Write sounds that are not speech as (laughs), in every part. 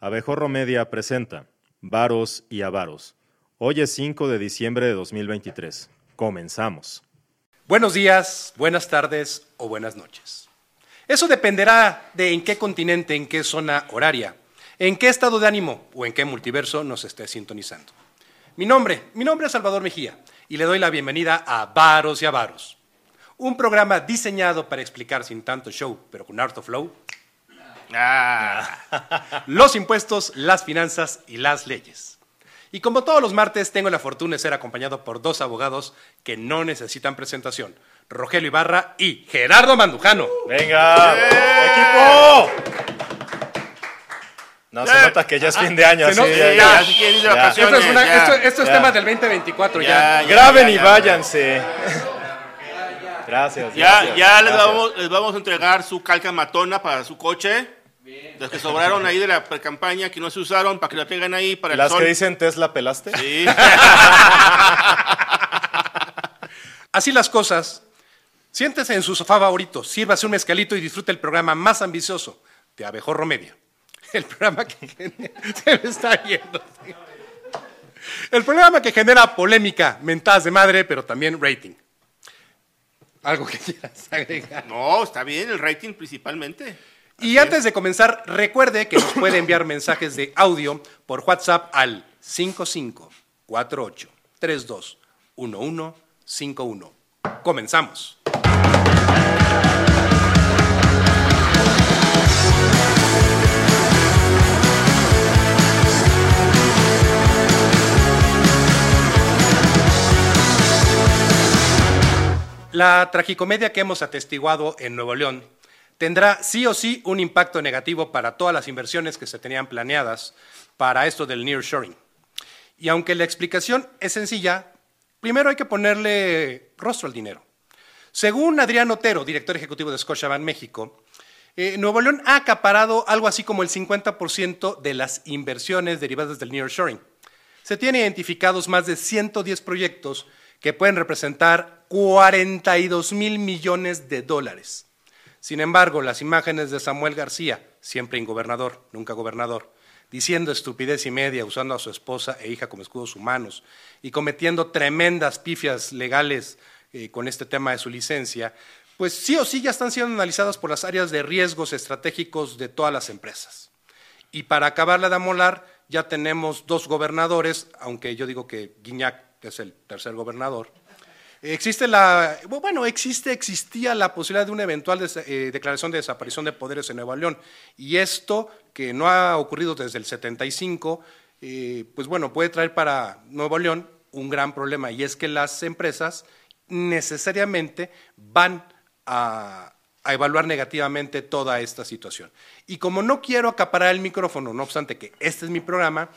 Abejorro Media presenta Varos y Avaros. Hoy es 5 de diciembre de 2023. Comenzamos. Buenos días, buenas tardes o buenas noches. Eso dependerá de en qué continente, en qué zona horaria, en qué estado de ánimo o en qué multiverso nos esté sintonizando. Mi nombre, mi nombre es Salvador Mejía y le doy la bienvenida a Varos y Avaros, un programa diseñado para explicar sin tanto show, pero con harto flow, Ah. los impuestos, las finanzas y las leyes. Y como todos los martes, tengo la fortuna de ser acompañado por dos abogados que no necesitan presentación, Rogelio Ibarra y Gerardo Mandujano. ¡Venga! ¡Equipo! No, se nota que ya es fin de año. así, ya, ya, ya. Esto es, una- ya. esto- esto es ya. tema del 2024 ya. Ya, ya, Graben ya, y ya. váyanse. Gracias. Ya, gracias, ya les, gracias. vamos, les vamos a entregar su calca matona para su coche. Las que sobraron ahí de la campaña que no se usaron para que la tengan ahí para el Las sol. que dicen Tesla pelaste. Sí. (laughs) Así las cosas, siéntese en su sofá favorito, sírvase un mezcalito y disfrute el programa más ambicioso de Abejorro Media. El programa que genera, (laughs) se me está yendo. El programa que genera polémica, mentadas de madre, pero también rating. Algo que quieras agregar. No, está bien, el rating principalmente. Y antes de comenzar, recuerde que nos puede enviar mensajes de audio por WhatsApp al 5548321151. Comenzamos. La tragicomedia que hemos atestiguado en Nuevo León tendrá sí o sí un impacto negativo para todas las inversiones que se tenían planeadas para esto del nearshoring. Y aunque la explicación es sencilla, primero hay que ponerle rostro al dinero. Según Adrián Otero, director ejecutivo de Scotiabank México, eh, Nuevo León ha acaparado algo así como el 50% de las inversiones derivadas del nearshoring. Se tienen identificados más de 110 proyectos que pueden representar 42 mil millones de dólares. Sin embargo, las imágenes de Samuel García, siempre ingobernador, nunca gobernador, diciendo estupidez y media, usando a su esposa e hija como escudos humanos y cometiendo tremendas pifias legales eh, con este tema de su licencia, pues sí o sí ya están siendo analizadas por las áreas de riesgos estratégicos de todas las empresas. Y para acabarla de amolar, ya tenemos dos gobernadores, aunque yo digo que Guiñac es el tercer gobernador. Existe la, bueno, existe, existía la posibilidad de una eventual eh, declaración de desaparición de poderes en Nueva León. Y esto, que no ha ocurrido desde el 75, eh, pues bueno, puede traer para Nuevo León un gran problema. Y es que las empresas necesariamente van a, a evaluar negativamente toda esta situación. Y como no quiero acaparar el micrófono, no obstante que este es mi programa,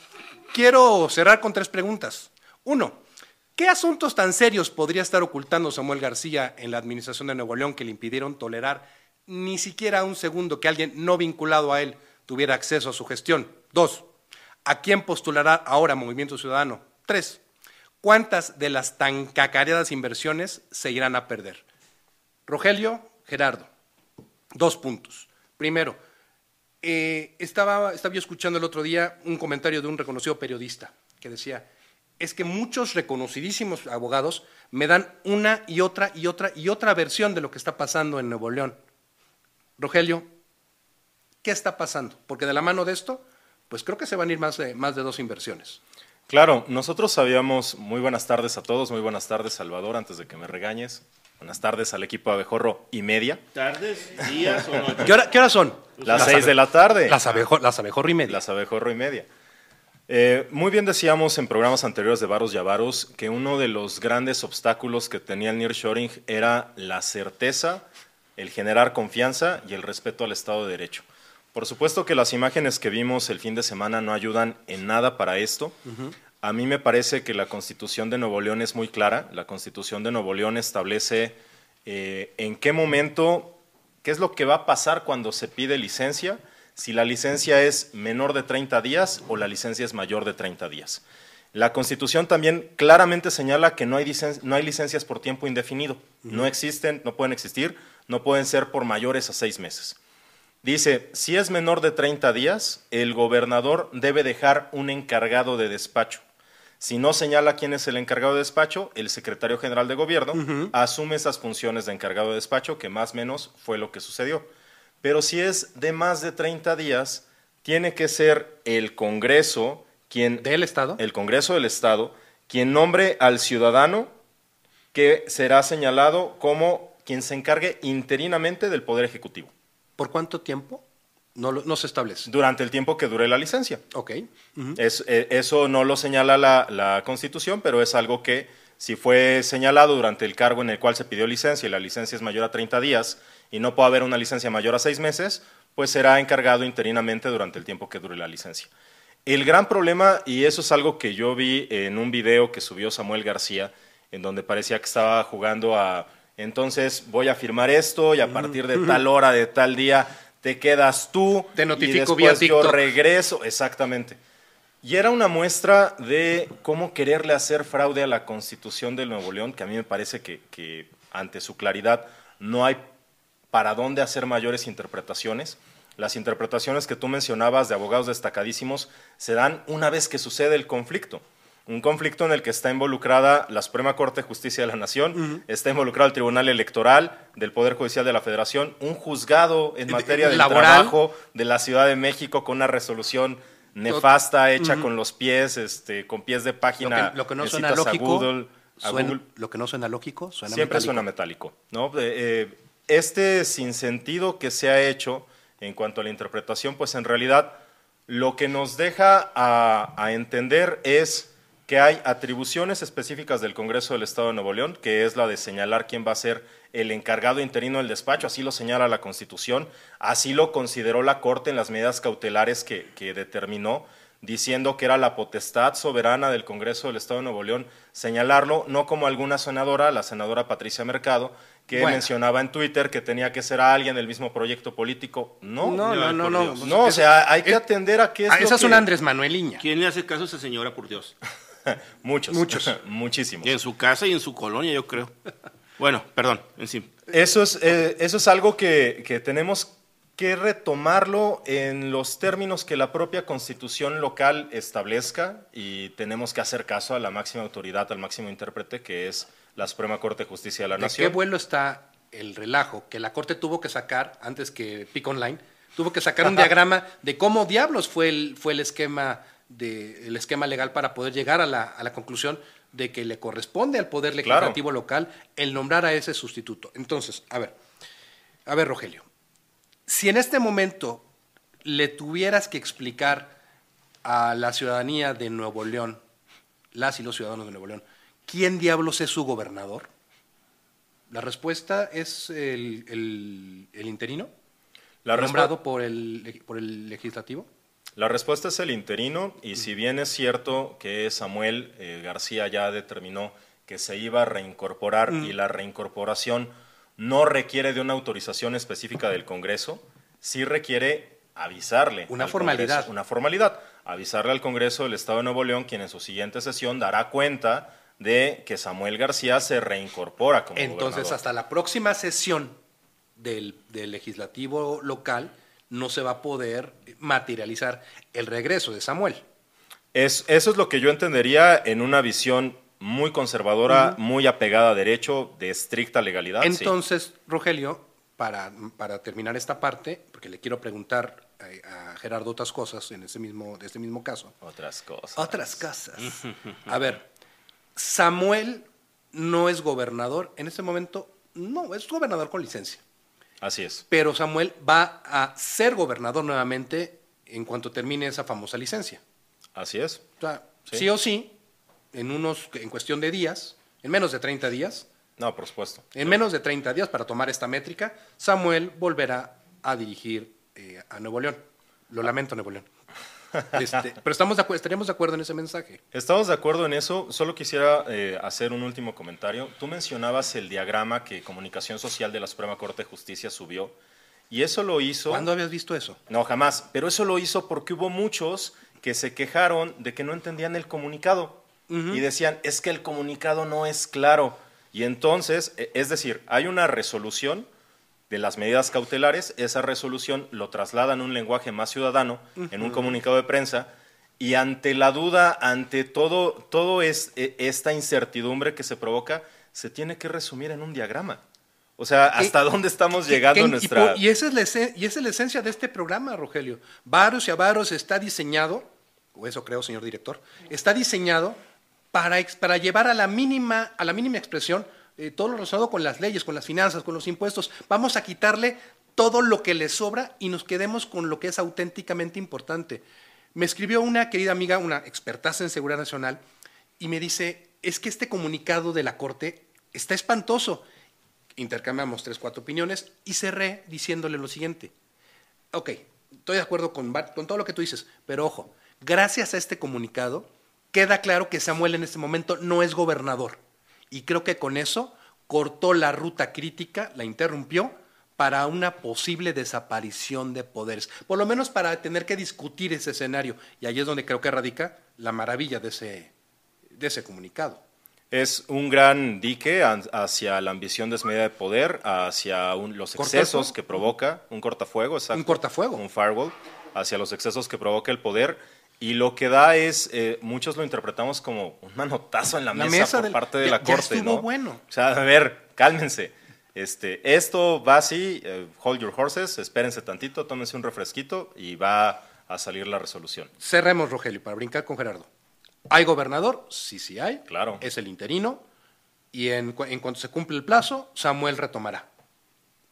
quiero cerrar con tres preguntas. Uno, ¿qué asuntos tan serios podría estar ocultando Samuel García en la administración de Nuevo León que le impidieron tolerar ni siquiera un segundo que alguien no vinculado a él tuviera acceso a su gestión? Dos, ¿a quién postulará ahora Movimiento Ciudadano? Tres, ¿cuántas de las tan cacareadas inversiones se irán a perder? Rogelio, Gerardo, dos puntos. Primero, eh, estaba, estaba yo escuchando el otro día un comentario de un reconocido periodista que decía, es que muchos reconocidísimos abogados me dan una y otra y otra y otra versión de lo que está pasando en Nuevo León. Rogelio, ¿qué está pasando? Porque de la mano de esto, pues creo que se van a ir más de, más de dos inversiones. Claro, nosotros sabíamos, muy buenas tardes a todos, muy buenas tardes Salvador, antes de que me regañes. Buenas tardes al equipo Abejorro y media. ¿Tardes, días o noches? ¿Qué, hora- qué horas son? Las seis de la tarde. Las, abejo, las abejorro y media. Las abejorro y media. Eh, muy bien decíamos en programas anteriores de Varos y Avaros que uno de los grandes obstáculos que tenía el nearshoring era la certeza, el generar confianza y el respeto al Estado de Derecho. Por supuesto que las imágenes que vimos el fin de semana no ayudan en nada para esto. A mí me parece que la Constitución de Nuevo León es muy clara. La Constitución de Nuevo León establece eh, en qué momento, qué es lo que va a pasar cuando se pide licencia, si la licencia es menor de 30 días o la licencia es mayor de 30 días. La Constitución también claramente señala que no hay, licen- no hay licencias por tiempo indefinido. No existen, no pueden existir, no pueden ser por mayores a seis meses. Dice, si es menor de 30 días, el gobernador debe dejar un encargado de despacho. Si no señala quién es el encargado de despacho, el secretario general de gobierno asume esas funciones de encargado de despacho, que más o menos fue lo que sucedió. Pero si es de más de 30 días, tiene que ser el Congreso quien... ¿Del Estado? El Congreso del Estado, quien nombre al ciudadano que será señalado como quien se encargue interinamente del Poder Ejecutivo. ¿Por cuánto tiempo? No, se establece. Durante el tiempo que dure la licencia. Ok. Es- eh, eso no lo señala la, la Constitución, pero es algo que si fue señalado durante el cargo en el cual se pidió licencia y la licencia es mayor a 30 días y no puede haber una licencia mayor a seis meses, pues será encargado interinamente durante el tiempo que dure la licencia. El gran problema, y eso es algo que yo vi en un video que subió Samuel García, en donde parecía que estaba jugando a, entonces voy a firmar esto y a partir de (laughs) tal hora, de tal día, te quedas tú. Te y notifico vía después yo TikTok. regreso, exactamente. Y era una muestra de cómo quererle hacer fraude a la Constitución de Nuevo León, que a mí me parece que, que ante su claridad no hay para dónde hacer mayores interpretaciones. Las interpretaciones que tú mencionabas de abogados destacadísimos se dan una vez que sucede el conflicto. Un conflicto en el que está involucrada la Suprema Corte de Justicia de la Nación, está involucrado el Tribunal Electoral del Poder Judicial de la Federación, un juzgado en De- materia laboral. trabajo de la Ciudad de México con una resolución nefasta hecha con los pies, este, con pies de Lo página. que, lo que no en suena lógico, Google, suena- lo que no suena lógico, suena Siempre metálico. suena metálico. ¿no? Eh, eh, este sinsentido que se ha hecho en cuanto a la interpretación, pues en realidad lo que nos deja a, entender es que hay atribuciones específicas del Congreso del Estado de Nuevo León, que es la de señalar quién va a ser el encargado interino del despacho, así lo señala la Constitución, así lo consideró la Corte en las medidas cautelares que determinó, diciendo que era la potestad soberana del Congreso del Estado de Nuevo León señalarlo, no como alguna senadora, la senadora Patricia Mercado, que Bueno. mencionaba en Twitter que tenía que ser alguien del mismo proyecto político. No, No, no, no, no. por no, o sea, hay que atender a qué es Ah, lo esa es que- una Andrés Manueliña. ¿Quién le hace caso a esa señora, por Dios? (laughs) Muchos, Muchos. (laughs) muchísimos. Y en su casa y en su colonia, yo creo. Bueno, perdón, en sí. Eso es, eh, eso es algo que, que tenemos que retomarlo en los términos que la propia constitución local establezca y tenemos que hacer caso a la máxima autoridad, al máximo intérprete, que es la Suprema Corte de Justicia de la ¿De qué Nación. vuelo está el relajo que la Corte tuvo que sacar antes que Pick Online? Tuvo que sacar un (laughs) diagrama de cómo diablos fue el, fue el, esquema, de, el esquema legal para poder llegar a la, a la conclusión de que le corresponde al Poder Claro. Legislativo local el nombrar a ese sustituto. Entonces, a ver, a ver, Rogelio, si en este momento le tuvieras que explicar a la ciudadanía de Nuevo León, las y los ciudadanos de Nuevo León, ¿quién diablos es su gobernador? La respuesta es el, el- el interino, La, nombrado por el, por el legislativo. la respuesta es el interino y si bien es cierto que Samuel eh, García ya determinó que se iba a reincorporar y la reincorporación no requiere de una autorización específica del Congreso, sí requiere avisarle. Una al formalidad. Congreso, una formalidad. Avisarle al Congreso del Estado de Nuevo León, quien en su siguiente sesión dará cuenta de que Samuel García se reincorpora como Entonces, gobernador. hasta la próxima sesión del, del legislativo local no se va a poder materializar el regreso de Samuel. Es, eso es lo que yo entendería en una visión muy conservadora, muy apegada a derecho, de estricta legalidad. sí. Entonces, Rogelio, para, para terminar esta parte, porque le quiero preguntar a, a Gerardo otras cosas en ese mismo, de este mismo caso. Otras cosas. Otras cosas. (laughs) A ver, Samuel no es gobernador. En este momento, no, es gobernador con licencia. Así es. Pero Samuel va a ser gobernador nuevamente en cuanto termine esa famosa licencia. Así es. O sea, Sí. sí, o sí, en, unos, en cuestión de días, en menos de 30 días, No, por supuesto. en menos de 30 días para tomar esta métrica, Samuel volverá a dirigir eh, a Nuevo León. Lo lamento, Nuevo León. (laughs) Este, pero estamos de estaríamos de acuerdo en ese mensaje. Estamos de acuerdo en eso. Solo quisiera eh, hacer un último comentario. Tú mencionabas el diagrama que Comunicación Social de la Suprema Corte de Justicia subió. Y eso lo hizo. ¿Cuándo habías visto eso? No, jamás. Pero eso lo hizo porque hubo muchos que se quejaron de que no entendían el comunicado. Y decían, es que el comunicado no es claro. Y entonces, e- es decir, hay una resolución de las medidas cautelares, esa resolución lo traslada en un lenguaje más ciudadano, en un comunicado de prensa, y ante la duda, ante todo, todo es, e, esta incertidumbre que se provoca, se tiene que resumir en un diagrama. O sea, ¿hasta dónde estamos llegando en nuestra...? Y, esa es la y esa es la esencia de este programa, Rogelio. Varos y Avaros está diseñado, o eso creo, señor director, está diseñado para, llevar a la mínima, a la mínima expresión eh, todo lo relacionado con las leyes, con las finanzas, con los impuestos. Vamos a quitarle todo lo que le sobra y nos quedemos con lo que es auténticamente importante. Me escribió una querida amiga, una expertaza en seguridad nacional, y me dice, es que este comunicado de la Corte está espantoso. Intercambiamos tres, cuatro opiniones y cerré diciéndole lo siguiente. Ok, estoy de acuerdo con todo lo que tú dices, pero ojo, gracias a este comunicado queda claro que Samuel en este momento no es gobernador. Y creo que con eso cortó la ruta crítica, la interrumpió para una posible desaparición de poderes, por lo menos para tener que discutir ese escenario. Y ahí es donde creo que radica la maravilla de ese, de ese comunicado. Es un gran dique hacia la ambición desmedida de poder, hacia los excesos que provoca, un cortafuego, exacto. Un cortafuego. Un firewall, hacia los excesos que provoca el poder y lo que da es, eh, muchos lo interpretamos como un manotazo en la, mesa, por parte de la corte. Ya ¿no? bueno. O sea, a ver, cálmense. Este, esto va así, eh, hold your horses, espérense tantito, tómense un refresquito y va a salir la resolución. Cerremos, Rogelio, para brincar con Gerardo. ¿Hay gobernador? Sí, sí hay. Claro. Es el interino. Y en, en cuanto se cumple el plazo, Samuel retomará.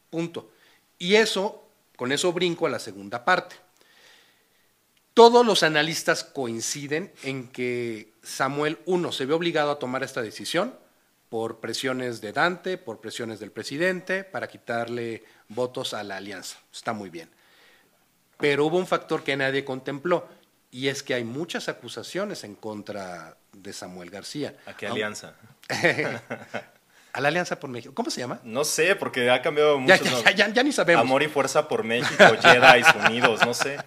Punto. Y eso, con eso brinco a la segunda parte. Todos los analistas coinciden en que Samuel, uno, se ve obligado a tomar esta decisión por presiones de Dante, por presiones del presidente, para quitarle votos a la alianza. Está muy bien. Pero hubo un factor que nadie contempló, y es que hay muchas acusaciones en contra de Samuel García. ¿A qué alianza? (laughs) A la Alianza por México. ¿Cómo se llama? No sé, porque ha cambiado mucho. Ya, ya, ya, ni sabemos. Amor y Fuerza por México, Jedi (laughs) Unidos, no sé.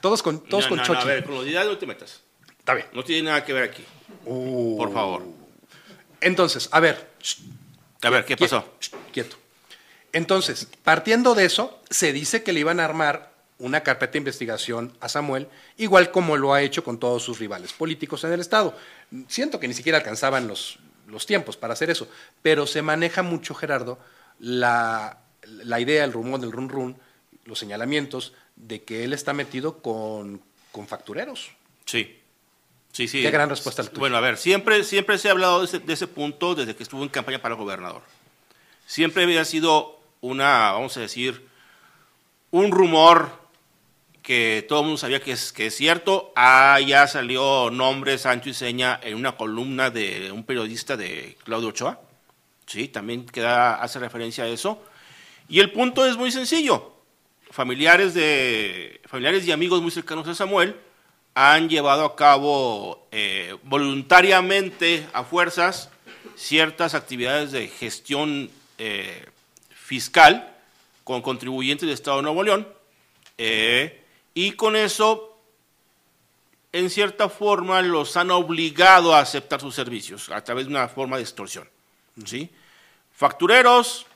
Todos con, todos con Chochi. a ver, con los ideas no te metas. Está bien. No tiene nada que ver aquí. Uh. por favor. Entonces, a ver. A ver, ¿qué pasó? Quieto. Entonces, partiendo de eso, se dice que le iban a armar una carpeta de investigación a Samuel, igual como lo ha hecho con todos sus rivales políticos en el Estado. Siento que ni siquiera alcanzaban los, los tiempos para hacer eso, pero se maneja mucho, Gerardo, la, idea, el rumor del run run, los señalamientos de que él está metido con, con factureros. Sí. Sí, sí. Qué gran respuesta al tuyo. Bueno, a ver, siempre, siempre se ha hablado de ese, de ese punto desde que estuvo en campaña para gobernador. Siempre había sido una, vamos a decir, un rumor que todo el mundo sabía que es, que es cierto. Ah, ya salió nombre Sancho y Seña en una columna de un periodista de Claudio Ochoa. Sí, también queda, hace referencia a eso. Y el punto es muy sencillo. Familiares, de, familiares y amigos muy cercanos a Samuel han llevado a cabo eh, voluntariamente, a fuerzas, ciertas actividades de gestión eh, fiscal con contribuyentes del Estado de Nuevo León. Eh, y con eso, en cierta forma, los han obligado a aceptar sus servicios a través de una forma de extorsión. ¿sí? Factureros,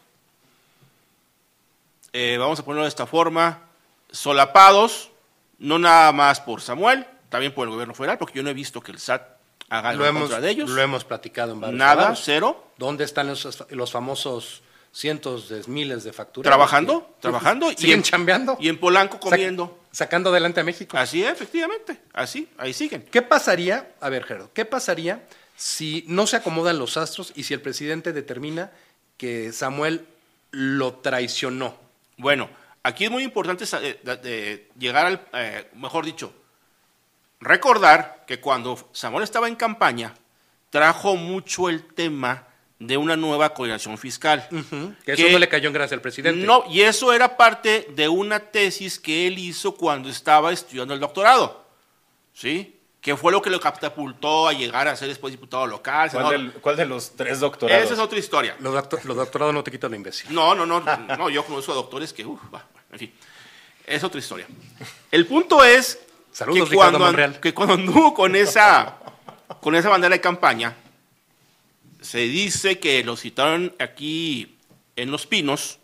eh, vamos a ponerlo de esta forma, solapados, no nada más por Samuel, también por el gobierno federal, porque yo no he visto que el SAT haga algo en contra de ellos. Lo hemos platicado en varios Nada, cero. ¿Dónde están los, los famosos cientos de miles de facturas. Trabajando, trabajando. (laughs) y en, chambeando. Y en Polanco comiendo. Sacando adelante a México. Así es, efectivamente. Así, ahí siguen. ¿Qué pasaría, a ver, Gerardo, qué pasaría si no se acomodan los astros y si el presidente determina que Samuel lo traicionó? Bueno, aquí es muy importante eh, llegar al, eh, mejor dicho, recordar que cuando Samuel estaba en campaña, trajo mucho el tema de una nueva coordinación fiscal. Que eso no le cayó en gracia al presidente. No, y eso era parte de una tesis que él hizo cuando estaba estudiando el doctorado. ¿Sí? Que fue lo que lo catapultó a llegar a ser después diputado local. ¿Cuál, de los tres doctorados? Esa es otra historia. Los, doctorados no te quitan lo imbécil. No, no, no, no. Yo conozco a doctores que, uff, en fin. Es otra historia. El punto es Saludos, que, cuando, que cuando anduvo con esa, con esa bandera de campaña, se dice que lo citaron aquí en Los Pinos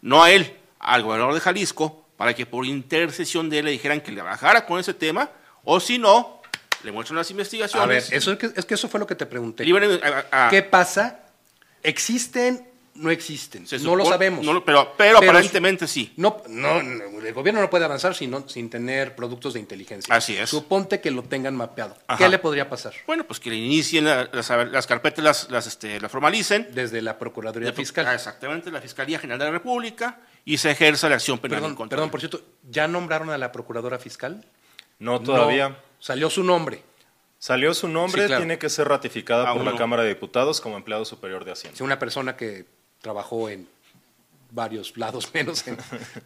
no a él, al gobernador de Jalisco, para que por intercesión de él le dijeran que le bajara con ese tema, o si no, le muestran las investigaciones. A ver, eso es, que, es que eso fue lo que te pregunté. a- ¿Qué pasa? ¿Existen? ¿No existen? no lo sabemos. no lo- pero, pero, Pero- aparentemente sí. No, no, no, el gobierno no puede avanzar sin, no- sin tener productos de inteligencia. Así es. Suponte que lo tengan mapeado. Ajá. ¿Qué le podría pasar? Bueno, pues que le inicien la- las, las carpetas, las, las, este, las formalicen. Desde la Procuraduría De- Fiscal. Ah, Exactamente, la Fiscalía General de la República y se ejerza la acción penal en Perdón, contra perdón, por cierto, ¿ya nombraron a la Procuradora Fiscal? No todavía. No, salió su nombre. Salió su nombre, Sí, claro. tiene que ser ratificada Aún por la. Cámara de Diputados como empleado superior de Hacienda. Es una persona que trabajó en varios lados (laughs) menos, en-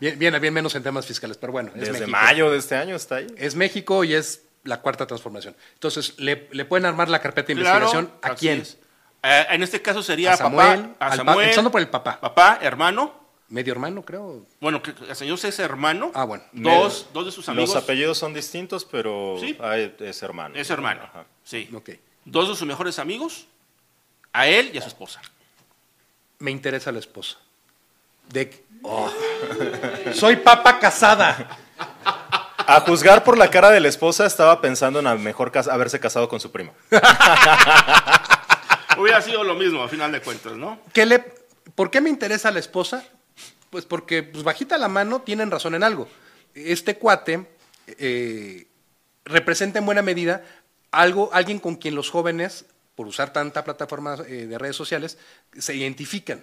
bien, bien, bien menos en temas fiscales, pero bueno, es Desde México. mayo de este año está ahí. Es México y es la cuarta transformación. Entonces, ¿le, le pueden armar la carpeta de Claro, investigación a quién? es. Eh, en este caso sería A Samuel, papá, a Samuel, empezando por el papá. papá, hermano, Medio hermano, creo. bueno, que el señor es hermano, Ah, bueno. dos, dos de sus amigos, Los apellidos son distintos, pero Sí. ah, es hermano. es hermano, Ajá. sí, dos de sus mejores amigos, a él y a su esposa. Me interesa la esposa. De... Oh. Soy papa casada. A juzgar por la cara de la esposa, estaba pensando en a mejor cas- haberse casado con su primo. (laughs) Hubiera sido lo mismo, a final de cuentas, ¿no? ¿Qué le, ¿Por qué me interesa la esposa? Pues porque, pues bajita la mano, tienen razón en algo. Este cuate eh, representa en buena medida algo, alguien con quien los jóvenes, por usar tanta plataforma eh, de redes sociales, se identifican.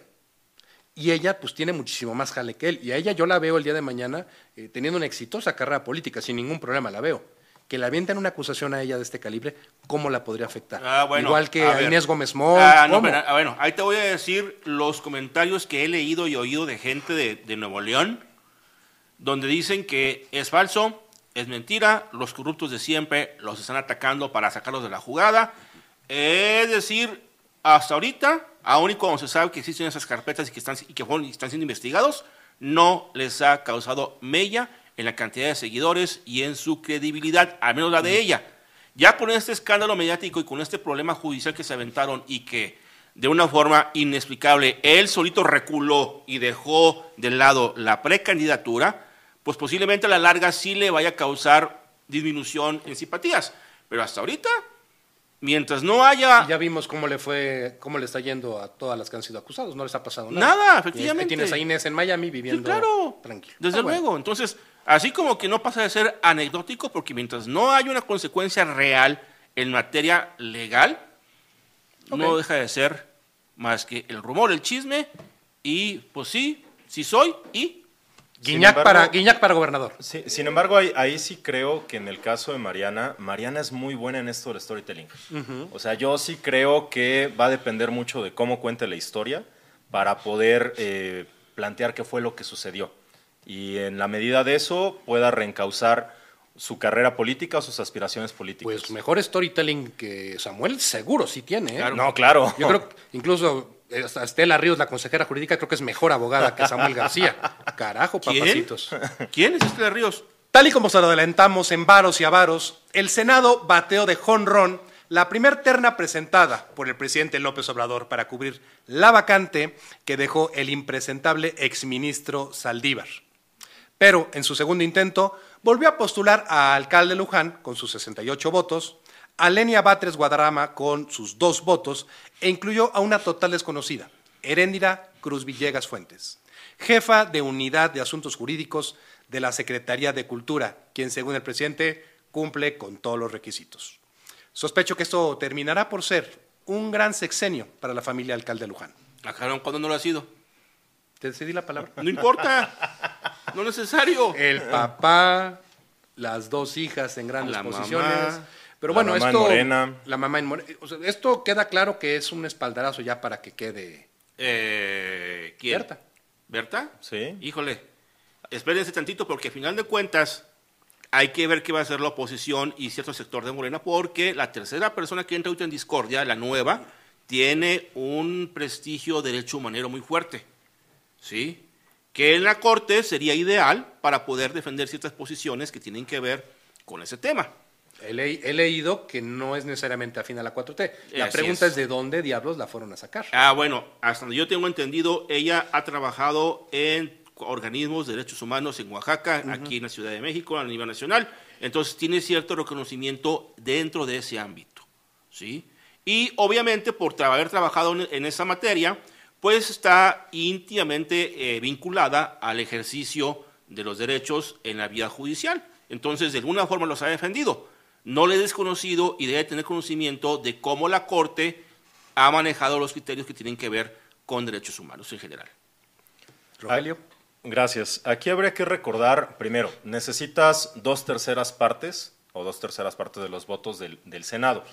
Y ella, pues, tiene muchísimo más jale que él. Y a ella yo la veo el día de mañana eh, teniendo una exitosa carrera política, sin ningún problema la veo. Que le avienten una acusación a ella de este calibre, ¿cómo la podría afectar? Ah, bueno, Igual que a. Inés Gómez Montt, Ah, no, pero, ah, bueno, ahí te voy a decir los comentarios que he leído y oído de gente de, de Nuevo León, donde dicen que es falso, es mentira, los corruptos de siempre los están atacando para sacarlos de la jugada. Es decir, hasta ahorita, aún y cuando se sabe que existen esas carpetas y que están, y que fueron- están siendo investigados, no les ha causado mella en la cantidad de seguidores y en su credibilidad, al menos la de ella. Ya con este escándalo mediático y con este problema judicial que se aventaron y que de una forma inexplicable él solito reculó y dejó de lado la precandidatura, pues posiblemente a la larga sí le vaya a causar disminución en simpatías. Pero hasta ahorita, mientras no haya Y ya vimos cómo le fue, cómo le está yendo a todas las que han sido acusados. No les ha pasado nada. Nada, Y efectivamente. Tienes a Inés en Miami Sí, viviendo claro. tranquilo. Desde Ah, bueno. luego. Entonces, así como que no pasa de ser anecdótico, porque mientras no hay una consecuencia real en materia legal, no deja de ser más que el rumor, el chisme, y pues sí, sí soy, y Guiñac, embargo- para, Guiñac para gobernador. Sí, sin embargo, ahí, ahí sí creo que en el caso de Mariana, Mariana es muy buena en esto del storytelling. O sea, yo sí creo que va a depender mucho de cómo cuente la historia para poder eh, plantear qué fue lo que sucedió. Y en la medida de eso pueda reencauzar su carrera política o sus aspiraciones políticas. Pues mejor storytelling que Samuel, seguro sí tiene. ¿eh? Claro. no, claro. Yo creo que incluso Estela Ríos, la consejera jurídica, creo que es mejor abogada que Samuel García. (laughs) Carajo, ¿quién? papacitos. ¿Quién es este de Ríos? Tal y como se lo adelantamos en Varos y Avaros, el Senado bateó de jonrón la primer terna presentada por el presidente López Obrador para cubrir la vacante que dejó el impresentable exministro Saldívar. Pero en su segundo intento volvió a postular a alcalde Luján con sus 68 votos, a Lenia Batres Guadarrama con sus dos votos e incluyó a una total desconocida, Heréndira Cruz Villegas Fuentes, jefa de Unidad de Asuntos Jurídicos de la Secretaría de Cultura, quien según el presidente cumple con todos los requisitos. Sospecho que esto terminará por ser un gran sexenio para la familia alcalde Luján. Acabaron cuando no lo ha sido. ¿Te decidí la palabra? No importa. no es necesario. el papá, las dos hijas en grandes La posiciones. mamá. Pero La bueno, mamá esto. Morena. La mamá en Morena. O sea, esto queda claro que es un espaldarazo ya para que quede. Eh, ¿Quién? Berta. ¿Berta? Sí. Híjole, espérense tantito porque al final de cuentas hay que ver qué va a hacer la oposición y cierto sector de Morena porque la tercera persona que entra ahorita en discordia, la nueva, tiene un prestigio derecho humanero muy fuerte. ¿Sí? Que en la Corte sería ideal para poder defender ciertas posiciones que tienen que ver con ese tema. He, le- he leído que no es necesariamente afín a la 4T. La Así pregunta es. es. de dónde diablos la fueron a sacar. Ah, bueno, hasta donde yo tengo entendido, ella ha trabajado en organismos de derechos humanos en Oaxaca, aquí en la Ciudad de México, a nivel nacional. Entonces tiene cierto reconocimiento dentro de ese ámbito. ¿sí? Y obviamente por haber trabajado en esa materia, pues está íntimamente eh, vinculada al ejercicio de los derechos en la vía judicial. Entonces, de alguna forma los ha defendido. No le he desconocido y debe tener conocimiento de cómo la Corte ha manejado los criterios que tienen que ver con derechos humanos en general. Rogelio. Gracias. Aquí habría que recordar, primero, necesitas dos terceras partes o dos terceras partes de los votos del, Senado.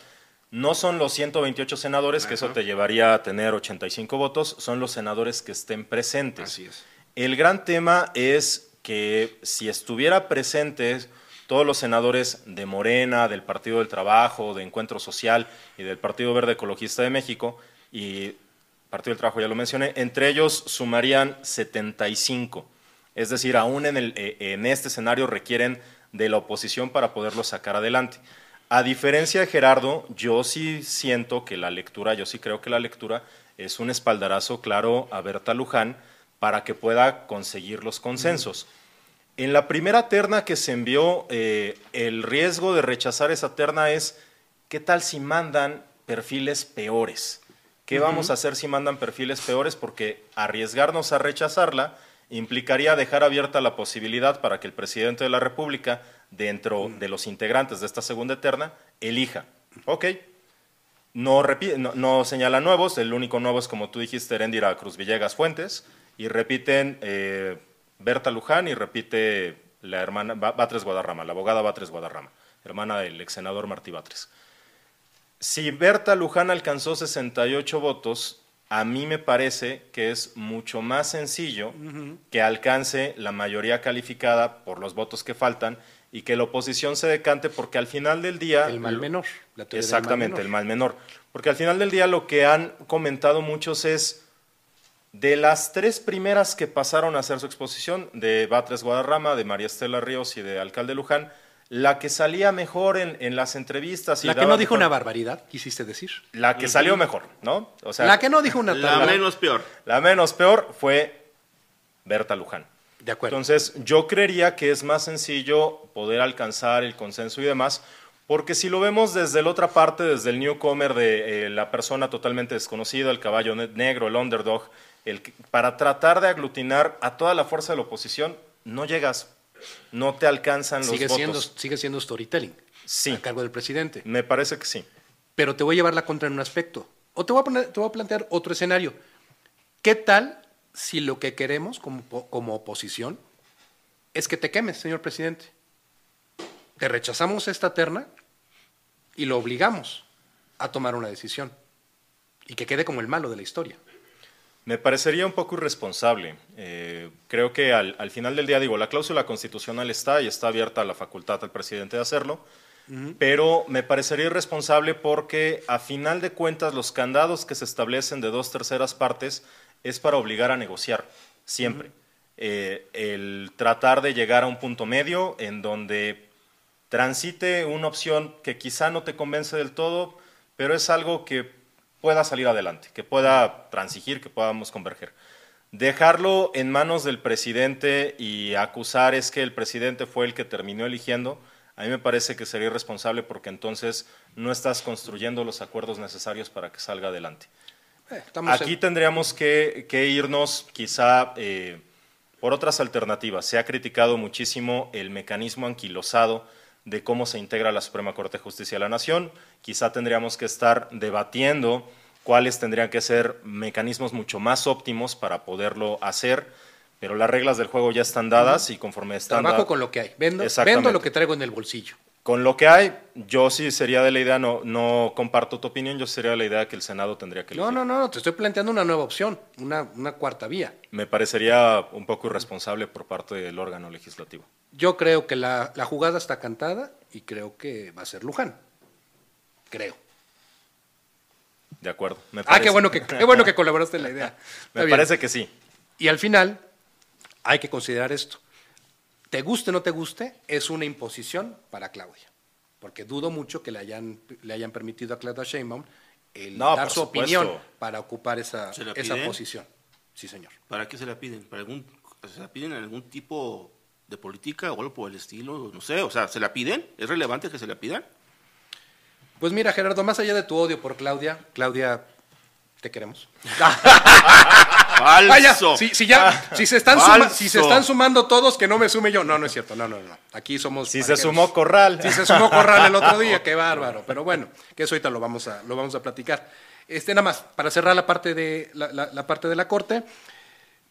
No son los 128 senadores, que eso te llevaría a tener 85 votos, son los senadores que estén presentes. Así es. El gran tema es que si estuviera presentes todos los senadores de Morena, del Partido del Trabajo, de Encuentro Social y del Partido Verde Ecologista de México, y Partido del Trabajo ya lo mencioné, entre ellos sumarían 75. Es decir, aún en, el, eh, en este escenario requieren de la oposición para poderlo sacar adelante. A diferencia de Gerardo, yo sí siento que la lectura, yo sí creo que la lectura es un espaldarazo claro a Berta Luján para que pueda conseguir los consensos. En la primera terna que se envió, eh, el riesgo de rechazar esa terna es, ¿qué tal si mandan perfiles peores? ¿Qué vamos a hacer si mandan perfiles peores? Porque arriesgarnos a rechazarla implicaría dejar abierta la posibilidad para que el presidente de la República, dentro de los integrantes de esta segunda terna, elija. Ok, no, no, señala nuevos, el único nuevo es, como tú dijiste, Erendira Cruz Villegas Fuentes, y repiten eh, Berta Luján y repite la hermana Batres Guadarrama, la abogada Batres Guadarrama, hermana del ex senador Martí Batres. Si Berta Luján alcanzó 68 votos, a mí me parece que es mucho más sencillo que alcance la mayoría calificada por los votos que faltan y que la oposición se decante porque al final del día... El mal menor. exactamente, el mal menor. Porque al final del día lo que han comentado muchos es, de las tres primeras que pasaron a hacer su exposición, de Batres Guadarrama, de María Estela Ríos y de Alcalde Luján, la que salía mejor en, las entrevistas. Y la que no dijo una barbaridad, quisiste decir. La que salió mejor, ¿no? O sea, la que no dijo una La menos peor. La menos peor fue Berta Luján. De acuerdo. Entonces, yo creería que es más sencillo poder alcanzar el consenso y demás, porque si lo vemos desde la otra parte, desde el newcomer de eh, la persona totalmente desconocida, el caballo negro, el underdog, el, para tratar de aglutinar a toda la fuerza de la oposición, no llegas no te alcanzan los sigue votos. Siendo, sigue siendo storytelling. Sí. A cargo del presidente. Me parece que sí. Pero te voy a llevar la contra en un aspecto. O te voy a, poner, te voy a plantear otro escenario. ¿Qué tal si lo que queremos como, como oposición es que te quemes, señor presidente? Te rechazamos esta terna y lo obligamos a tomar una decisión y que quede como el malo de la historia. Me parecería un poco irresponsable. Eh, creo que al, final del día, digo, la cláusula constitucional está y está abierta a la facultad al presidente de hacerlo, pero me parecería irresponsable porque a final de cuentas los candados que se establecen de dos terceras partes es para obligar a negociar, siempre. Eh, el tratar de llegar a un punto medio en donde transite una opción que quizá no te convence del todo, pero es algo que pueda salir adelante, que pueda transigir, que podamos converger. Dejarlo en manos del presidente y acusar es que el presidente fue el que terminó eligiendo, a mí me parece que sería irresponsable porque entonces no estás construyendo los acuerdos necesarios para que salga adelante. Eh, Aquí tendríamos que, irnos quizá eh, por otras alternativas. Se ha criticado muchísimo el mecanismo anquilosado de cómo se integra la Suprema Corte de Justicia de la Nación. Quizá tendríamos que estar debatiendo cuáles tendrían que ser mecanismos mucho más óptimos para poderlo hacer, pero las reglas del juego ya están dadas y conforme están Trabajo con lo que hay, vendo, vendo lo que traigo en el bolsillo. Con lo que hay, yo sí sería de la idea, no, no comparto tu opinión, yo sería de la idea que el Senado tendría que elegir. No, no, no, te estoy planteando una nueva opción, una, una cuarta vía. Me parecería un poco irresponsable por parte del órgano legislativo. Yo creo que la, jugada está cantada y creo que va a ser Luján. Creo. De acuerdo. ah, qué bueno que, qué bueno que colaboraste en la idea. (laughs) me parece que sí. Y al final, hay que considerar esto te guste o no te guste, es una imposición para Claudia. Porque dudo mucho que le hayan, le hayan permitido a Claudia Sheinbaum el dar su opinión para ocupar esa, esa posición. Sí, señor. ¿Para qué se la piden? ¿Para algún ¿Se la piden en algún tipo de política o algo por el estilo? No sé, o sea, ¿se la piden? ¿Es relevante que se la pidan? Pues mira, Gerardo, más allá de tu odio por Claudia, Claudia, te queremos. (laughs) ¡Falso! si, si ya, si se, están suma- si se están sumando todos, que no me sume yo. No, no es cierto. No, no, no. Aquí somos. Si se sumó Corral. Si se sumó Corral el otro día, (laughs) qué bárbaro. Pero bueno, que eso ahorita lo vamos a, lo vamos a platicar. Este, nada más, para cerrar la parte de la, la- la parte de la corte,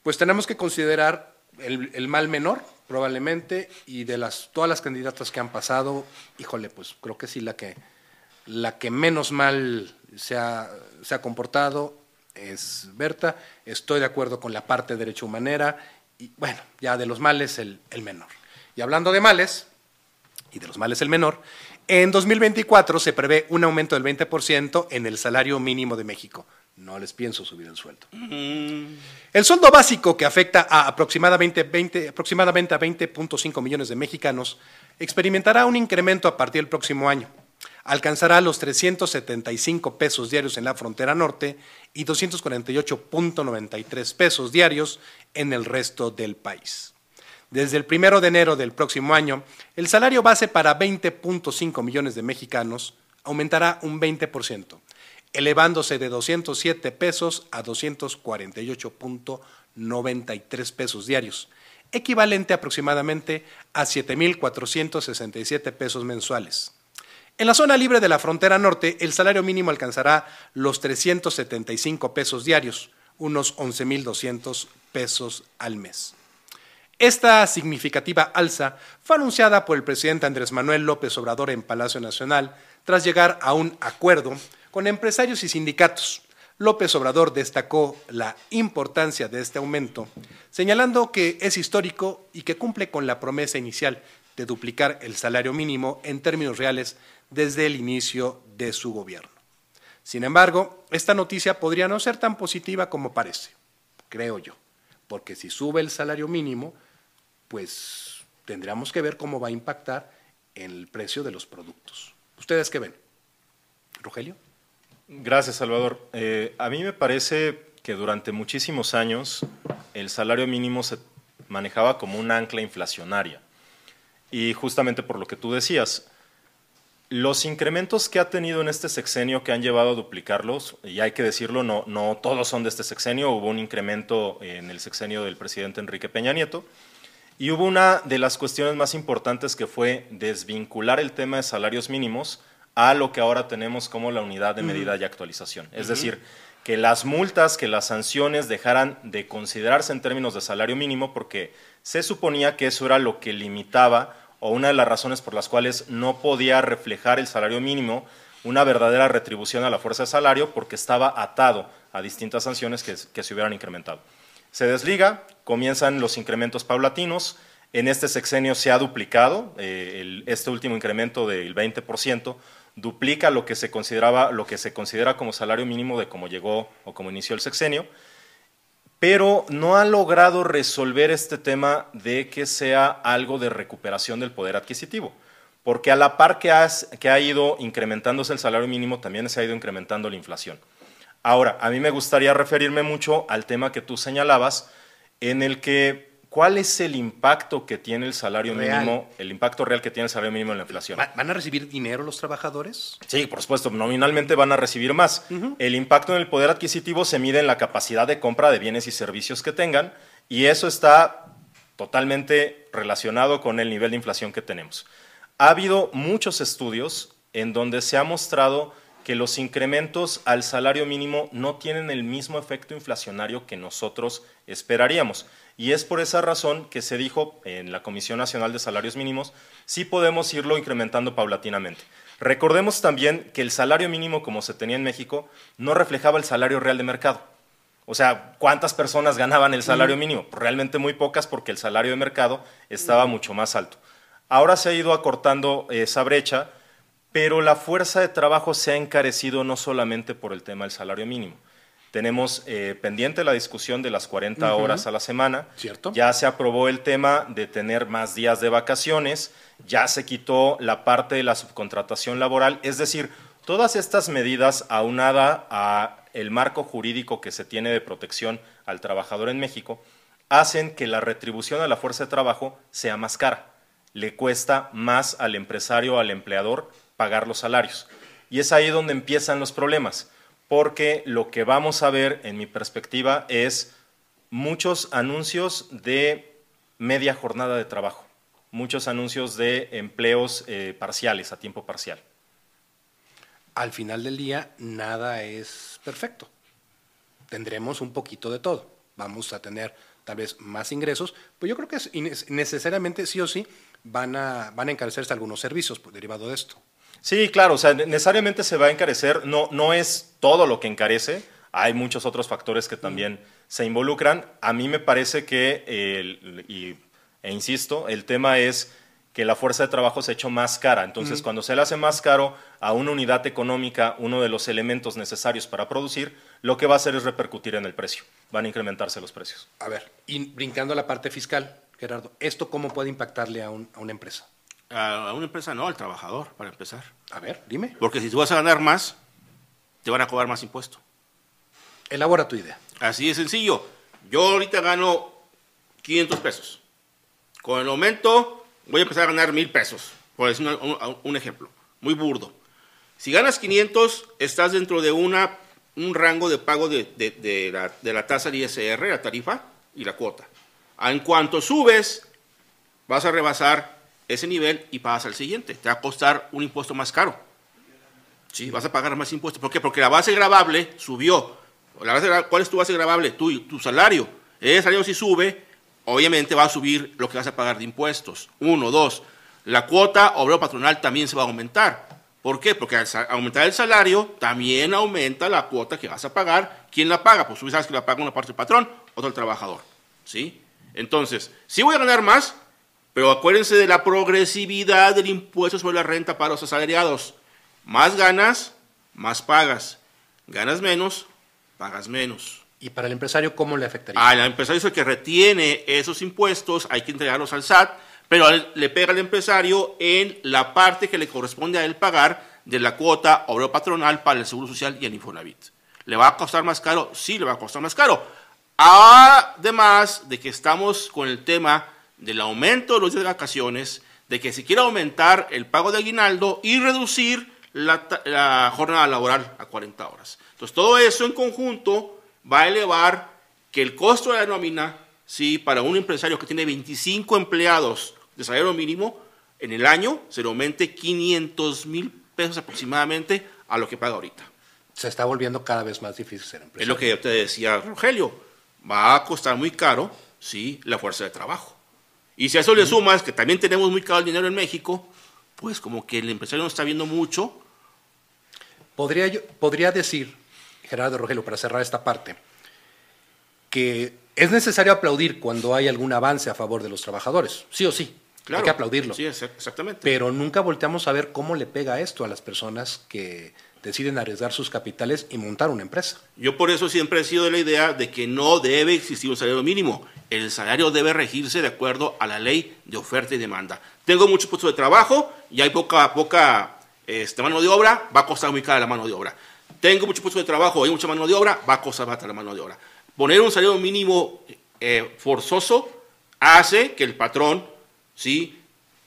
pues tenemos que considerar el, el mal menor, probablemente, y de las todas las candidatas que han pasado, híjole, pues creo que sí la que la que menos mal se ha, se ha comportado es Berta. Estoy de acuerdo con la parte de derecho humanera. Y bueno, ya de los males el, el menor. Y hablando de males, y de los males el menor, en 2024 se prevé un aumento del 20% en el salario mínimo de México. No les pienso subir el sueldo. El sueldo básico que afecta a aproximadamente, 20, aproximadamente a 20.5 millones de mexicanos experimentará un incremento a partir del próximo año. Alcanzará los 375 pesos diarios en la frontera norte y 248.93 pesos diarios en el resto del país. Desde el primero de enero del próximo año, el salario base para 20.5 millones de mexicanos aumentará un 20%, elevándose de 207 pesos a 248.93 pesos diarios, equivalente aproximadamente a 7.467 pesos mensuales. En la zona libre de la frontera norte, el salario mínimo alcanzará los 375 pesos diarios, unos 11.200 pesos al mes. Esta significativa alza fue anunciada por el presidente Andrés Manuel López Obrador en Palacio Nacional tras llegar a un acuerdo con empresarios y sindicatos. López Obrador destacó la importancia de este aumento, señalando que es histórico y que cumple con la promesa inicial de duplicar el salario mínimo en términos reales desde el inicio de su gobierno. Sin embargo, esta noticia podría no ser tan positiva como parece, creo yo, porque si sube el salario mínimo, pues tendríamos que ver cómo va a impactar en el precio de los productos. ¿Ustedes qué ven? Rogelio. Gracias, Salvador. Eh, a mí me parece que durante muchísimos años el salario mínimo se manejaba como un ancla inflacionaria. Y justamente por lo que tú decías, los incrementos que ha tenido en este sexenio que han llevado a duplicarlos, y hay que decirlo, no, no todos son de este sexenio, hubo un incremento en el sexenio del presidente Enrique Peña Nieto, y hubo una de las cuestiones más importantes que fue desvincular el tema de salarios mínimos a lo que ahora tenemos como la unidad de medida y actualización. Es decir, que las multas, que las sanciones dejaran de considerarse en términos de salario mínimo porque se suponía que eso era lo que limitaba o una de las razones por las cuales no podía reflejar el salario mínimo una verdadera retribución a la fuerza de salario porque estaba atado a distintas sanciones que, se hubieran incrementado. Se desliga, comienzan los incrementos paulatinos, en este sexenio se ha duplicado, eh, este último incremento del 20% duplica lo que se consideraba, lo que se considera como salario mínimo de cómo llegó o cómo inició el sexenio, pero no ha logrado resolver este tema de que sea algo de recuperación del poder adquisitivo. Porque a la par que, que ha ido incrementándose el salario mínimo, también se ha ido incrementando la inflación. Ahora, a mí me gustaría referirme mucho al tema que tú señalabas, en el que, ¿cuál es el impacto que tiene el salario Real. mínimo, el impacto real que tiene el salario mínimo en la inflación? ¿Va- ¿Van a recibir dinero los trabajadores? Sí, por supuesto, nominalmente van a recibir más. El impacto en el poder adquisitivo se mide en la capacidad de compra de bienes y servicios que tengan y eso está totalmente relacionado con el nivel de inflación que tenemos. Ha habido muchos estudios en donde se ha mostrado que los incrementos al salario mínimo no tienen el mismo efecto inflacionario que nosotros esperaríamos. Y es por esa razón que se dijo en la Comisión Nacional de Salarios Mínimos, sí podemos irlo incrementando paulatinamente. Recordemos también que el salario mínimo como se tenía en México no reflejaba el salario real de mercado. O sea, ¿cuántas personas ganaban el salario mínimo? Realmente muy pocas porque el salario de mercado estaba mucho más alto. Ahora se ha ido acortando esa brecha, pero la fuerza de trabajo se ha encarecido no solamente por el tema del salario mínimo. Tenemos eh, pendiente la discusión de las 40 horas a la semana. Cierto. Ya se aprobó el tema de tener más días de vacaciones, ya se quitó la parte de la subcontratación laboral, es decir, todas estas medidas aunada a el marco jurídico que se tiene de protección al trabajador en México hacen que la retribución a la fuerza de trabajo sea más cara. Le cuesta más al empresario, al empleador, pagar los salarios. Y es ahí donde empiezan los problemas, porque lo que vamos a ver, en mi perspectiva, es muchos anuncios de media jornada de trabajo, muchos anuncios de empleos eh, parciales, a tiempo parcial. Al final del día, nada es perfecto. Tendremos un poquito de todo. Vamos a tener tal vez más ingresos, pues yo creo que es necesariamente sí o sí van a, van a encarecerse algunos servicios pues, derivado de esto. Sí, claro, o sea, necesariamente se va a encarecer, no, no es todo lo que encarece, hay muchos otros factores que también se involucran. A mí me parece que, y, e insisto, el tema es que la fuerza de trabajo se ha hecho más cara. Entonces, cuando se le hace más caro a una unidad económica, uno de los elementos necesarios para producir, lo que va a hacer es repercutir en el precio. Van a incrementarse los precios. A ver, y brincando a la parte fiscal, Gerardo, ¿esto cómo puede impactarle a una empresa? A una empresa no, al trabajador, para empezar. A ver, dime. Porque si tú vas a ganar más, te van a cobrar más impuesto. Elabora tu idea. Así de sencillo. Yo ahorita gano 500 pesos. Con el aumento voy a empezar a ganar 1000 pesos. Por decir un, ejemplo, muy burdo. Si ganas 500, estás dentro de una, un rango de pago de, de, la, de la tasa de ISR, la tarifa y la cuota. En cuanto subes, vas a rebasar ese nivel y pasas al siguiente. Te va a costar un impuesto más caro. Sí, vas a pagar más impuestos. ¿Por qué? Porque la base gravable subió. La base, ¿Cuál es tu base gravable? Tu, tu salario. Ese salario si sube, obviamente va a subir lo que vas a pagar de impuestos. Uno, dos. La cuota obrero patronal también se va a aumentar. ¿Por qué? Porque al aumentar el salario, también aumenta la cuota que vas a pagar. ¿Quién la paga? Pues tú sabes que la paga una parte del patrón, otra el trabajador. ¿Sí? Entonces, sí voy a ganar más, pero acuérdense de la progresividad del impuesto sobre la renta para los asalariados. Más ganas, más pagas. Ganas menos, pagas menos. ¿Y para el empresario cómo le afectaría? Al empresario es el que retiene esos impuestos, hay que entregarlos al SAT, pero le pega al empresario en la parte que le corresponde a él pagar de la cuota obrero patronal para el Seguro Social y el Infonavit. ¿Le va a costar más caro? Sí, le va a costar más caro. Además de que estamos con el tema del aumento de los días de vacaciones, de que se quiere aumentar el pago de aguinaldo y reducir la, jornada laboral a 40 horas. Entonces, todo eso en conjunto va a elevar que el costo de la nómina, sí, para un empresario que tiene 25 empleados de salario mínimo, en el año se le aumente 500 mil pesos aproximadamente a lo que paga ahorita. Se está volviendo cada vez más difícil ser empresario. Es lo que yo te decía, Rogelio. Va a costar muy caro, sí, la fuerza de trabajo. Y si a eso le sumas que también tenemos muy caro el dinero en México, pues como que el empresario no está viendo mucho. Podría, yo, podría decir, Gerardo Rogelio, para cerrar esta parte, que es necesario aplaudir cuando hay algún avance a favor de los trabajadores, sí o sí. Claro, hay que aplaudirlo. Sí, exactamente. Pero nunca volteamos a ver cómo le pega esto a las personas que deciden arriesgar sus capitales y montar una empresa. Yo por eso siempre he sido de la idea de que no debe existir un salario mínimo. El salario debe regirse de acuerdo a la ley de oferta y demanda. Tengo muchos puestos de trabajo y hay poca, poca este, mano de obra, va a costar muy cara la mano de obra. Tengo muchos puestos de trabajo, hay mucha mano de obra, va a costar barata la mano de obra. Poner un salario mínimo eh, forzoso hace que el patrón ¿sí?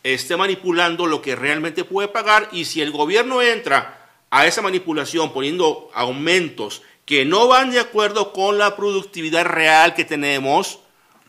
esté manipulando lo que realmente puede pagar y si el gobierno entra a esa manipulación poniendo aumentos que no van de acuerdo con la productividad real que tenemos,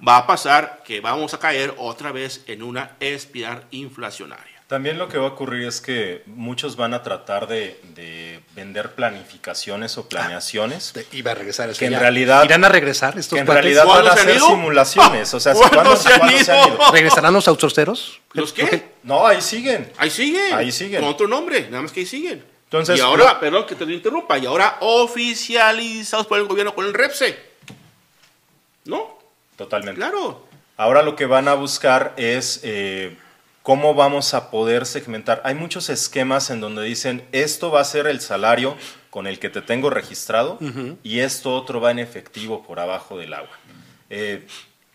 va a pasar que vamos a caer otra vez en una espiral inflacionaria. También lo que va a ocurrir es que muchos van a tratar de, vender planificaciones o planeaciones. Ah, y va a regresar eso que en realidad irán a regresar estos que en realidad van a ser simulaciones. O sea, (laughs) ¿cuándo, se, han ido? ¿Regresarán los outsourceros? ¿Los qué? No, ahí siguen. Ahí siguen. Ahí siguen. Con otro nombre, nada más que ahí siguen y ahora, perdón que te interrumpa, y ahora oficializados por el gobierno con el REPSE. ¿No? Totalmente. Claro. Ahora lo que van a buscar es eh, cómo vamos a poder segmentar. Hay muchos esquemas en donde dicen, esto va a ser el salario con el que te tengo registrado y esto otro va en efectivo por abajo del agua. Eh,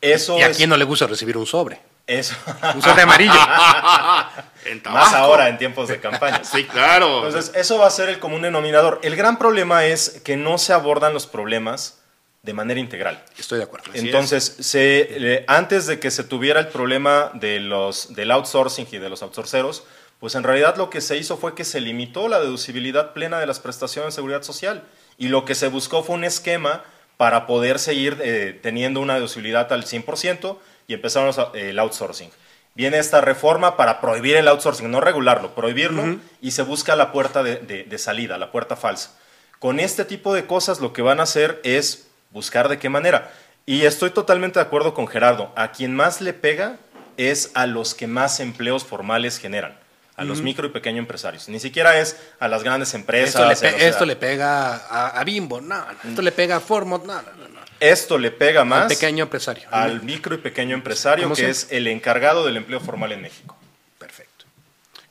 eso ¿Y a quién no le gusta recibir un sobre? Eso. Un sobre amarillo. (laughs) Más ahora en tiempos de campaña. sí, claro. Entonces, eso va a ser el común denominador. El gran problema es que no se abordan los problemas de manera integral. Estoy de acuerdo. Entonces, se, antes de que se tuviera el problema de los, del outsourcing y de los outsourceros, pues en realidad lo que se hizo fue que se limitó la deducibilidad plena de las prestaciones de seguridad social y lo que se buscó fue un esquema para poder seguir eh, teniendo una deducibilidad al 100% y empezaron el outsourcing. Viene esta reforma para prohibir el outsourcing, no regularlo, prohibirlo y se busca la puerta de, de salida, la puerta falsa. Con este tipo de cosas lo que van a hacer es buscar de qué manera. Y estoy totalmente de acuerdo con Gerardo, a quien más le pega es a los que más empleos formales generan a los micro y pequeños empresarios. Ni siquiera es a las grandes empresas. Esto le, pega a, Bimbo, no, Esto le pega a Formot, no, no, no. Esto le pega más al pequeño empresario. Al micro y pequeño empresario, que es el encargado del empleo formal en México. Perfecto.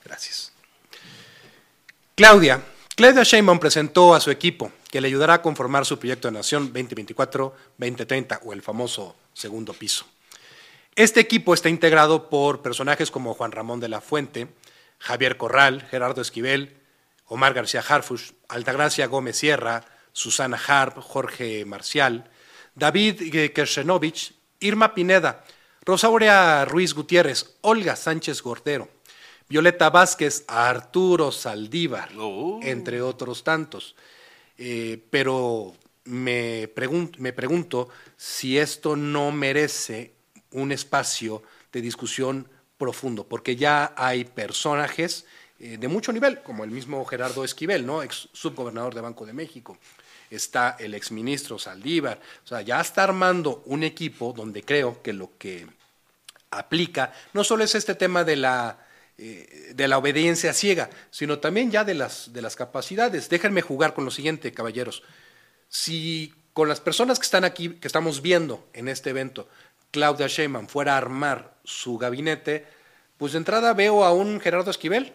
Gracias. Claudia. Claudia Sheinbaum presentó a su equipo que le ayudará a conformar su proyecto de nación 2024-2030 o el famoso segundo piso. Este equipo está integrado por personajes como Juan Ramón de la Fuente, Javier Corral, Gerardo Esquivel, Omar García Harfush, Altagracia Gómez Sierra, Susana Harp, Jorge Marcial, David Kershenovich, Irma Pineda, Rosaurea Ruiz Gutiérrez, Olga Sánchez Gordero, Violeta Vázquez, Arturo Saldívar, oh. entre otros tantos. Eh, pero me, me pregunto si esto no merece un espacio de discusión profundo, porque ya hay personajes eh, de mucho nivel, como el mismo Gerardo Esquivel, ¿no? ex subgobernador de Banco de México. Está el exministro Saldívar. O sea, ya está armando un equipo donde creo que lo que aplica no solo es este tema de la, eh, de la obediencia ciega, sino también ya de las, de las capacidades. Déjenme jugar con lo siguiente, caballeros. Si con las personas que están aquí, que estamos viendo en este evento, Claudia Sheinbaum fuera a armar su gabinete, pues de entrada veo a un Gerardo Esquivel,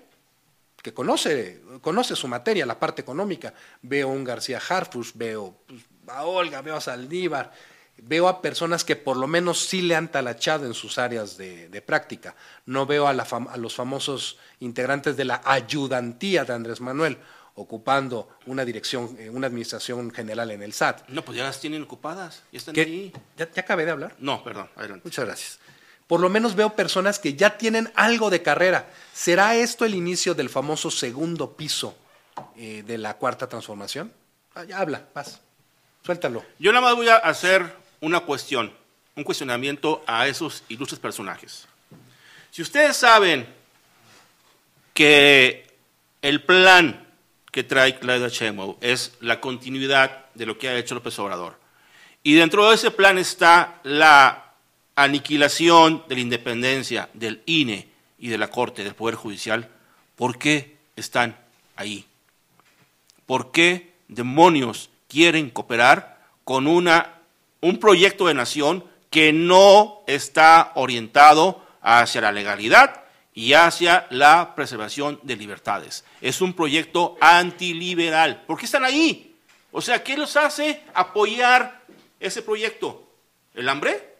que conoce, conoce su materia, la parte económica. Veo a un García Harfus, veo pues, a Olga, veo a Saldívar, veo a personas que por lo menos sí le han talachado en sus áreas de, práctica. No veo a, a, los famosos integrantes de la ayudantía de Andrés Manuel ocupando una dirección, eh, una administración general en el SAT. No, pues ya las tienen ocupadas, ya están ahí. ¿Ya, acabé de hablar? No, perdón, adelante. Muchas gracias. Por lo menos veo personas que ya tienen algo de carrera. ¿Será esto el inicio del famoso segundo piso eh, de la cuarta transformación? Ah, ya habla, paz. Suéltalo. Yo nada más voy a hacer una cuestión, un cuestionamiento a esos ilustres personajes. Si ustedes saben que el plan que trae Claudia Sheinbaum es la continuidad de lo que ha hecho López Obrador. Y dentro de ese plan está la aniquilación de la independencia del INE y de la Corte, del Poder Judicial. ¿Por qué están ahí? ¿Por qué demonios quieren cooperar con una, un proyecto de nación que no está orientado hacia la legalidad y hacia la preservación de libertades. Es un proyecto antiliberal. ¿Por qué están ahí? O sea, ¿qué los hace apoyar ese proyecto? ¿El hambre?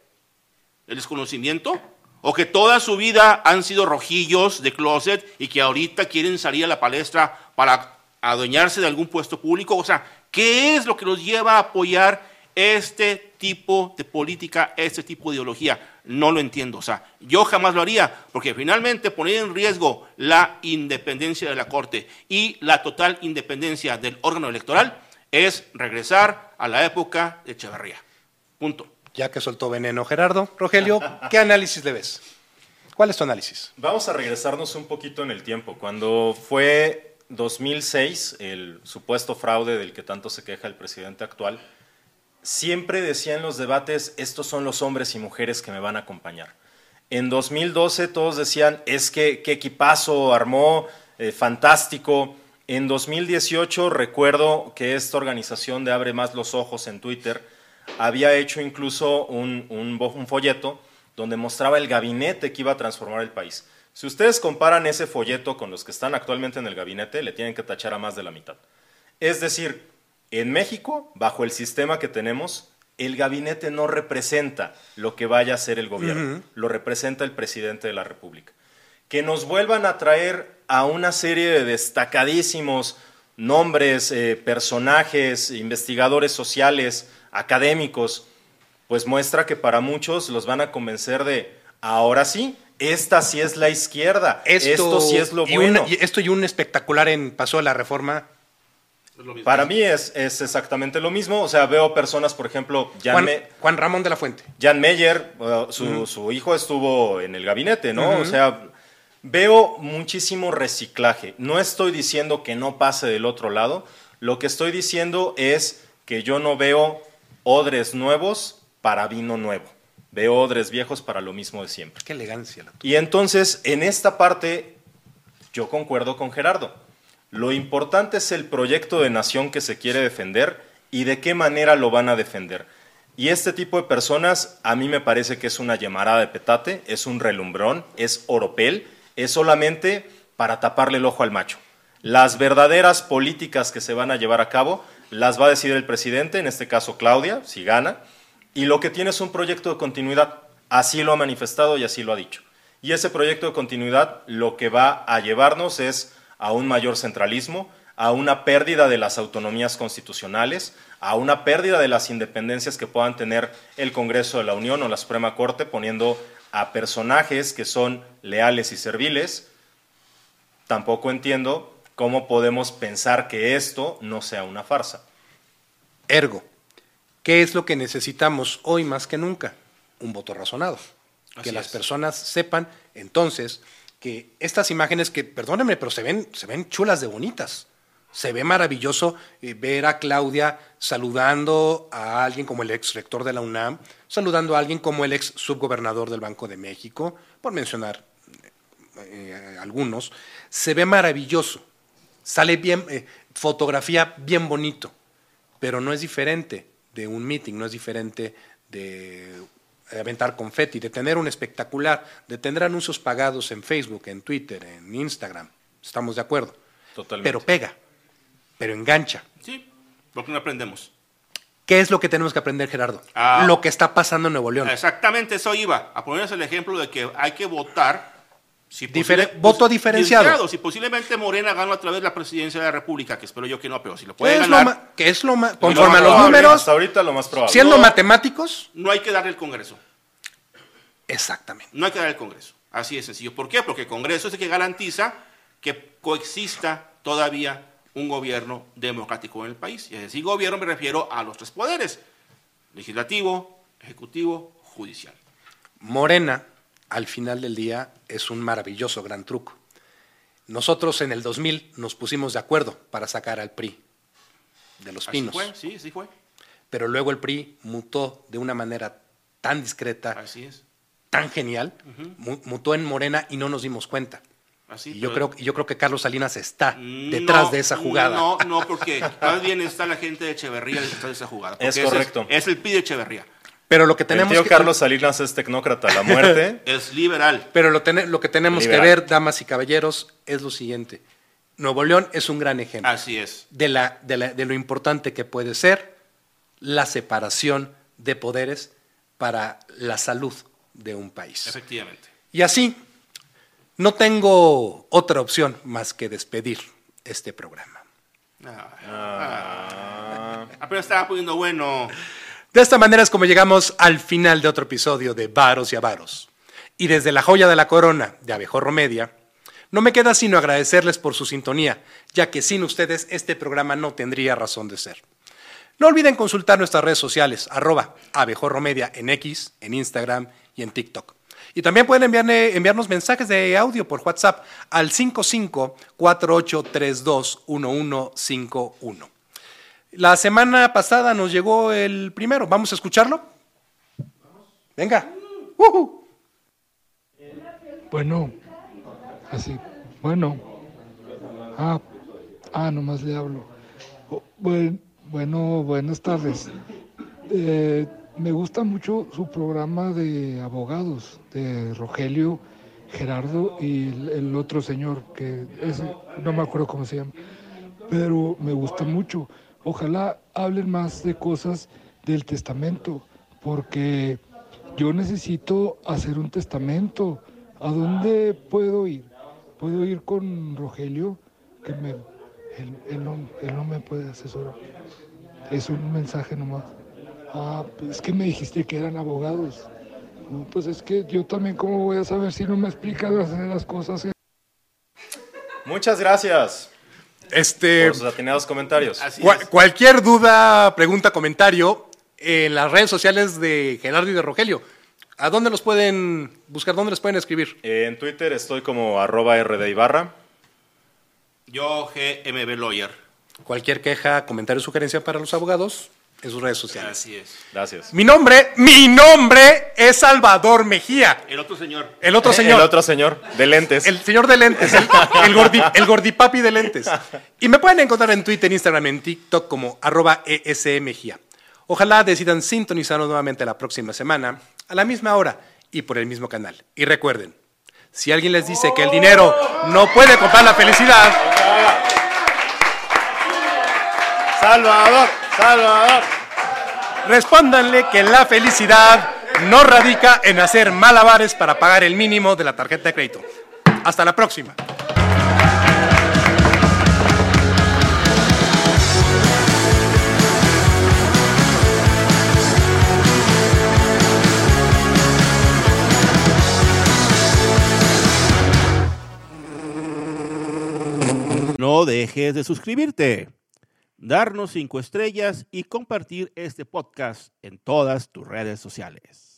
¿El desconocimiento? ¿O que toda su vida han sido rojillos de closet y que ahorita quieren salir a la palestra para adueñarse de algún puesto público? O sea, ¿qué es lo que los lleva a apoyar este tipo de política, este tipo de ideología? no lo entiendo. O sea, yo jamás lo haría, porque finalmente poner en riesgo la independencia de la Corte y la total independencia del órgano electoral es regresar a la época de Echeverría. Punto. Ya que soltó veneno Gerardo, Rogelio, (laughs) ¿qué análisis le ves? ¿Cuál es tu análisis? Vamos a regresarnos un poquito en el tiempo. Cuando fue 2006, el supuesto fraude del que tanto se queja el presidente actual, siempre decía en los debates, estos son los hombres y mujeres que me van a acompañar. En 2012 todos decían, es que qué equipazo armó, eh, fantástico. En 2018 recuerdo que esta organización de Abre Más los Ojos en Twitter había hecho incluso un, un folleto donde mostraba el gabinete que iba a transformar el país. Si ustedes comparan ese folleto con los que están actualmente en el gabinete, le tienen que tachar a más de la mitad. Es decir, en México, bajo el sistema que tenemos, el gabinete no representa lo que vaya a ser el gobierno, lo representa el presidente de la República. Que nos vuelvan a traer a una serie de destacadísimos nombres, eh, personajes, investigadores sociales académicos, pues muestra que para muchos los van a convencer de, ahora sí, esta sí es la izquierda, esto, sí es lo bueno. y esto y un espectacular en Paso de la Reforma. Es lo mismo. Para mí es, es exactamente lo mismo. O sea, veo personas, por ejemplo, Jan, Juan, Me- Juan Ramón de la Fuente. Jan Meyer, uh, su, su hijo estuvo en el gabinete, ¿no? O sea, veo muchísimo reciclaje. No estoy diciendo que no pase del otro lado. Lo que estoy diciendo es que yo no veo odres nuevos para vino nuevo. Veo odres viejos para lo mismo de siempre. Qué elegancia la tuya. Y entonces, en esta parte, yo concuerdo con Gerardo. Lo importante es el proyecto de nación que se quiere defender y de qué manera lo van a defender. Y este tipo de personas, a mí me parece que es una llamarada de petate, es un relumbrón, es oropel, es solamente para taparle el ojo al macho. Las verdaderas políticas que se van a llevar a cabo las va a decidir el presidente, en este caso Claudia, si gana, y lo que tiene es un proyecto de continuidad. Así lo ha manifestado y así lo ha dicho. Y ese proyecto de continuidad lo que va a llevarnos es a un mayor centralismo, a una pérdida de las autonomías constitucionales, a una pérdida de las independencias que puedan tener el Congreso de la Unión o la Suprema Corte, poniendo a personajes que son leales y serviles. Tampoco entiendo cómo podemos pensar que esto no sea una farsa. Ergo, ¿qué es lo que necesitamos hoy más que nunca? Un voto razonado. Así que las es. personas sepan entonces que estas imágenes que, perdónenme, pero se ven, se ven chulas de bonitas. Se ve maravilloso eh, ver a Claudia saludando a alguien como el ex rector de la UNAM, saludando a alguien como el ex subgobernador del Banco de México, por mencionar eh, algunos. Se ve maravilloso. Sale bien, eh, fotografía bien bonito pero no es diferente de un meeting, no es diferente de aventar confeti, de tener un espectacular, de tener anuncios pagados en Facebook, en Twitter, en Instagram. Estamos de acuerdo. Totalmente. Pero pega, pero engancha. Sí, porque no aprendemos. ¿Qué es lo que tenemos que aprender, Gerardo? Ah. Lo que está pasando en Nuevo León. Exactamente eso iba, a ponerles el ejemplo de que hay que votar. Si voto diferenciado. Si posiblemente Morena gana otra vez la presidencia de la República, que espero yo que no, pero si lo puede ¿Qué es, ganar, qué es lo más? lo Conforme más a los probable, números, Hasta ahorita lo más probable. siendo No. matemáticos, no hay que darle el Congreso. exactamente. No hay que dar el Congreso. Así de sencillo. ¿Por qué? Porque el Congreso es el que garantiza que coexista todavía un gobierno democrático en el país. Y es decir, gobierno me refiero a los tres poderes, legislativo, ejecutivo, judicial. Morena, al final del día, es un maravilloso gran truco. Nosotros en el 2000 nos pusimos de acuerdo para sacar al PRI de los Así pinos, fue, sí, sí fue. pero luego el PRI mutó de una manera tan discreta, Así es. tan genial, mu- mutó en Morena y no nos dimos cuenta. Así, y yo pero- creo, y yo creo que Carlos Salinas está No, detrás de esa jugada. No, no, porque más bien está la gente de Echeverría detrás de esa jugada. Es correcto. Es, el PRI de Echeverría. Pero lo que El tenemos tío que, Carlos Salinas es tecnócrata la muerte. (laughs) Es liberal. pero lo, que tenemos Liberal. que ver, damas y caballeros, es lo siguiente. Nuevo León es un gran ejemplo. Así es. de, la, de, la- de lo importante que puede ser la separación de poderes para la salud de un país. Efectivamente. Y así, no tengo otra opción más que despedir este programa. Ah, Apenas estaba poniendo bueno. De esta manera es como llegamos al final de otro episodio de Varos y Avaros. Y desde la joya de la corona de Abejorro Media, no me queda sino agradecerles por su sintonía, ya que sin ustedes este programa no tendría razón de ser. No olviden consultar nuestras redes sociales, arroba Abejorro Media en X, en Instagram y en TikTok. Y también pueden enviarnos mensajes de audio por WhatsApp al 5548321151. La semana pasada nos llegó el primero. ¿Vamos a escucharlo? Venga. Bueno, así, bueno. Ah, ah, nomás le hablo. Oh, buen- bueno, buenas tardes. Eh, me gusta mucho su programa de abogados, de Rogelio, Gerardo y el, el otro señor, que ese, no me acuerdo cómo se llama, pero me gusta mucho. Ojalá hablen más de cosas del testamento, porque yo necesito hacer un testamento. ¿A dónde puedo ir? ¿Puedo ir con Rogelio? Que me, él, él no, me puede asesorar. Es un mensaje nomás. Ah, pues es que me dijiste que eran abogados. No, pues es que yo también, ¿cómo voy a saber si no me explicas las cosas? Muchas gracias Este, por sus atinados comentarios. Así cua- es. cualquier duda, pregunta, comentario en las redes sociales de Gerardo y de Rogelio. ¿A dónde los pueden buscar? ¿Dónde les pueden escribir? Eh, en Twitter estoy como arroba RD Ibarra. Yo, GMB Lawyer. Cualquier queja, comentario, sugerencia para los abogados en sus redes sociales. Así es. Gracias. Mi nombre, mi nombre es Salvador Mejía. El otro señor. El otro Eh, señor. El otro señor, de lentes. El señor de lentes, el, el, gordi- el gordipapi de lentes. Y me pueden encontrar en Twitter, Instagram, en TikTok como arroba ESMGIA. Ojalá decidan sintonizarnos nuevamente la próxima semana, a la misma hora y por el mismo canal. Y recuerden, si alguien les dice que el dinero no puede comprar la felicidad, Salvador, Salvador. Respóndanle que la felicidad no radica en hacer malabares para pagar el mínimo de la tarjeta de crédito. Hasta la próxima. No dejes de suscribirte, darnos cinco estrellas y compartir este podcast en todas tus redes sociales.